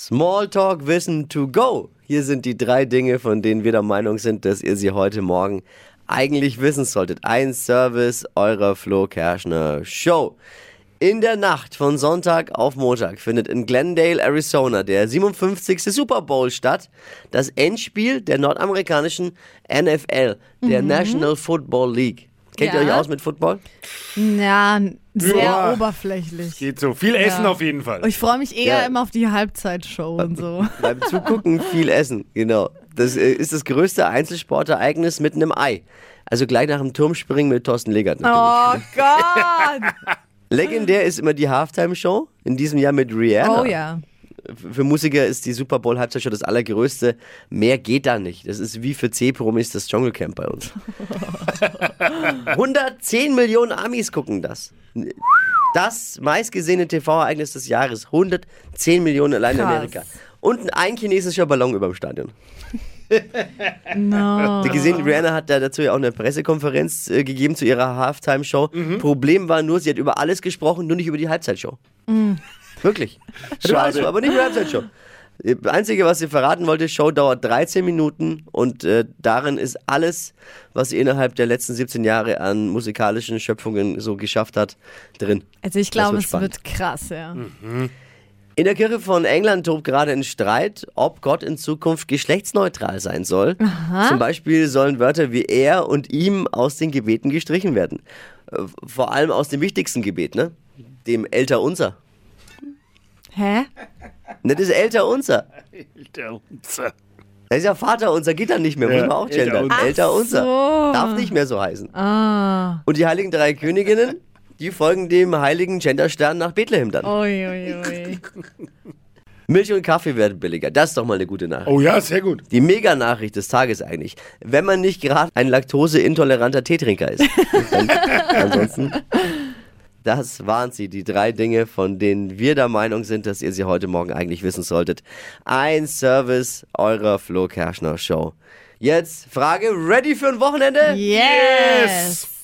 Smalltalk Wissen to go. Hier sind die drei Dinge, von denen wir der Meinung sind, dass ihr sie heute Morgen eigentlich wissen solltet. Ein Service eurer Flo Kerschner Show. In der Nacht von Sonntag auf Montag findet in Glendale, Arizona der 57. Super Bowl statt. Das Endspiel der nordamerikanischen NFL, der National Football League. Kennt ihr Ja. euch aus mit Football? Ja, sehr Ja. oberflächlich. Geht so. Viel Essen Ja. auf jeden Fall. Ich freue mich eher Ja. immer auf die Halbzeitshow und so. Beim Zugucken viel essen, genau. Das äh, ist das größte Einzelsportereignis mitten im Ei. Also gleich nach dem Turmspringen mit Thorsten Legert natürlich. Oh Gott! Legendär ist immer die Halftime-Show. In diesem Jahr mit Rihanna. Oh ja. Für Musiker ist die Super Bowl Halbzeitshow das allergrößte. Mehr geht da nicht. Das ist wie für C-Promis das Dschungelcamp bei uns. 110 Millionen Amis gucken das. Das meistgesehene TV-Ereignis des Jahres. 110 Millionen allein in. Amerika. Und ein chinesischer Ballon über dem Stadion. No. Die gesehen, Rihanna hat da dazu ja auch eine Pressekonferenz äh, gegeben zu ihrer Halftime-Show. Problem war nur, sie hat über alles gesprochen, nur nicht über die Halbzeitshow. Wirklich. Alles, Schade. aber nicht Halbzeitshow. Das Einzige, was sie verraten wollte, Show dauert 13 Minuten und äh, darin ist alles, was sie innerhalb der letzten 17 Jahre an musikalischen Schöpfungen so geschafft hat, drin. Also ich glaube, es spannend. wird krass, ja. In der Kirche von England tobt gerade ein Streit, ob Gott in Zukunft geschlechtsneutral sein soll. Zum Beispiel sollen Wörter wie er und ihm aus den Gebeten gestrichen werden. Äh, Vor allem aus dem wichtigsten Gebet, ne? Dem Älter unser. Hä? Ne, das ist Älter unser. Der- Das ist ja Vater unser, geht dann nicht mehr, muss man auch Älter gendern. unser. Älter unser. so. Darf nicht mehr so heißen. Ah. Und die heiligen drei Königinnen, die folgen dem heiligen Genderstern nach Bethlehem dann. Ui, ui, ui. Milch und Kaffee werden billiger. Das ist doch mal eine gute Nachricht. Oh ja, sehr gut. Die Mega-Nachricht des Tages eigentlich. Wenn man nicht gerade ein laktoseintoleranter Teetrinker ist. Ansonsten, das waren sie, die drei Dinge, von denen wir der Meinung sind, dass ihr sie heute Morgen eigentlich wissen solltet. Ein Service eurer Flo Kerschner Show. Jetzt Frage, ready für ein Wochenende? Yes.